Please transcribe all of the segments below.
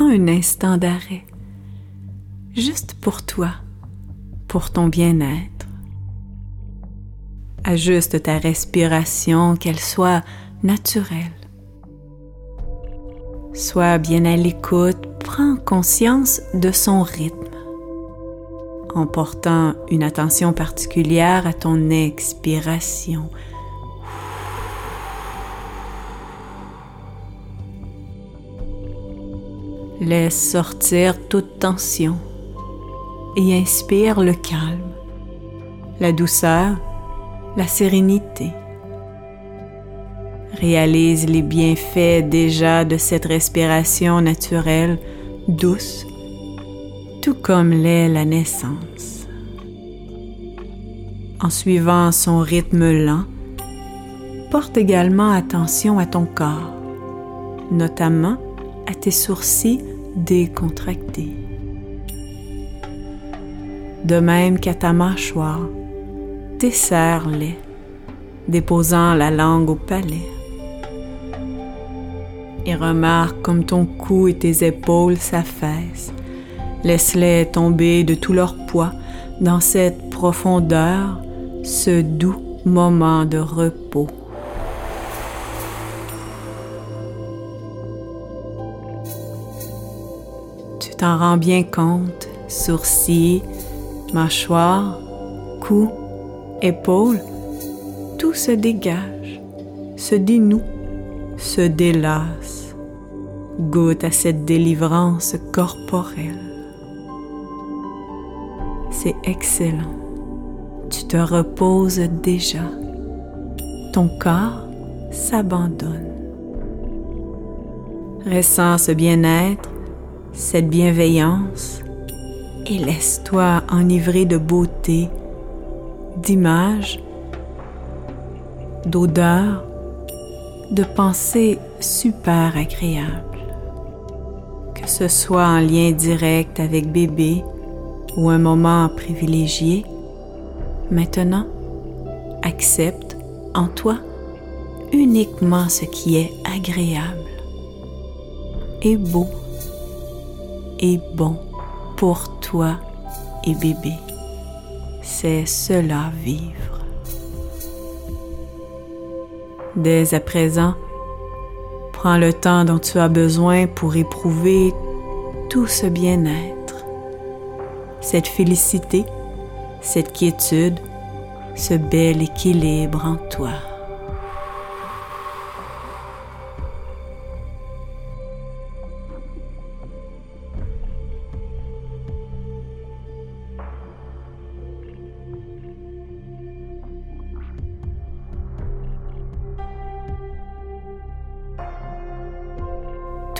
un instant d'arrêt, juste pour toi, pour ton bien-être. Ajuste ta respiration, qu'elle soit naturelle. Sois bien à l'écoute, prends conscience de son rythme en portant une attention particulière à ton expiration. Laisse sortir toute tension et inspire le calme, la douceur, la sérénité. Réalise les bienfaits déjà de cette respiration naturelle, douce, tout comme l'est la naissance. En suivant son rythme lent, porte également attention à ton corps, notamment à tes sourcils décontractés. De même qu'à ta mâchoire, desserre-les, déposant la langue au palais. Et remarque comme ton cou et tes épaules s'affaissent. Laisse-les tomber de tout leur poids dans cette profondeur, ce doux moment de repos. T'en rends bien compte, sourcils, mâchoire, cou, épaules, tout se dégage, se dénoue, se délasse. Goûte à cette délivrance corporelle. C'est excellent. Tu te reposes déjà. Ton corps s'abandonne. Ressens ce bien-être cette bienveillance et laisse-toi enivrer de beauté, d'images, d'odeurs, de pensées super agréables. Que ce soit en lien direct avec bébé ou un moment privilégié, maintenant, accepte en toi uniquement ce qui est agréable et beau bon pour toi et bébé. C'est cela vivre. Dès à présent, prends le temps dont tu as besoin pour éprouver tout ce bien-être, cette félicité, cette quiétude, ce bel équilibre en toi.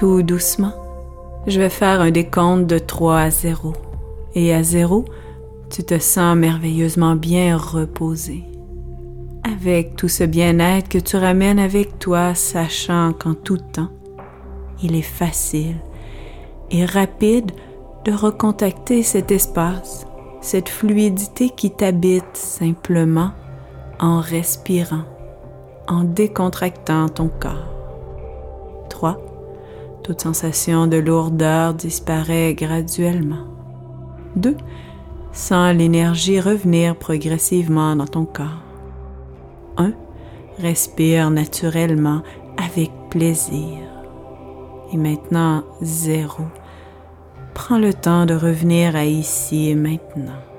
Tout doucement, je vais faire un décompte de 3 à 0. Et à 0, tu te sens merveilleusement bien reposé. Avec tout ce bien-être que tu ramènes avec toi, sachant qu'en tout temps, il est facile et rapide de recontacter cet espace, cette fluidité qui t'habite simplement en respirant, en décontractant ton corps. 3. Toute sensation de lourdeur disparaît graduellement. 2. Sens l'énergie revenir progressivement dans ton corps. 1. Respire naturellement avec plaisir. Et maintenant, 0. Prends le temps de revenir à ici et maintenant.